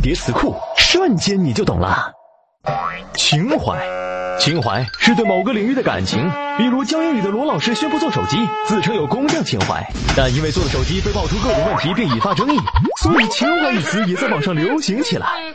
叠词库，瞬间你就懂了。情怀，情怀是对某个领域的感情，比如教英语的罗老师宣布做手机，自称有工匠情怀，但因为做的手机被爆出各种问题并引发争议，所以情怀一词也在网上流行起来。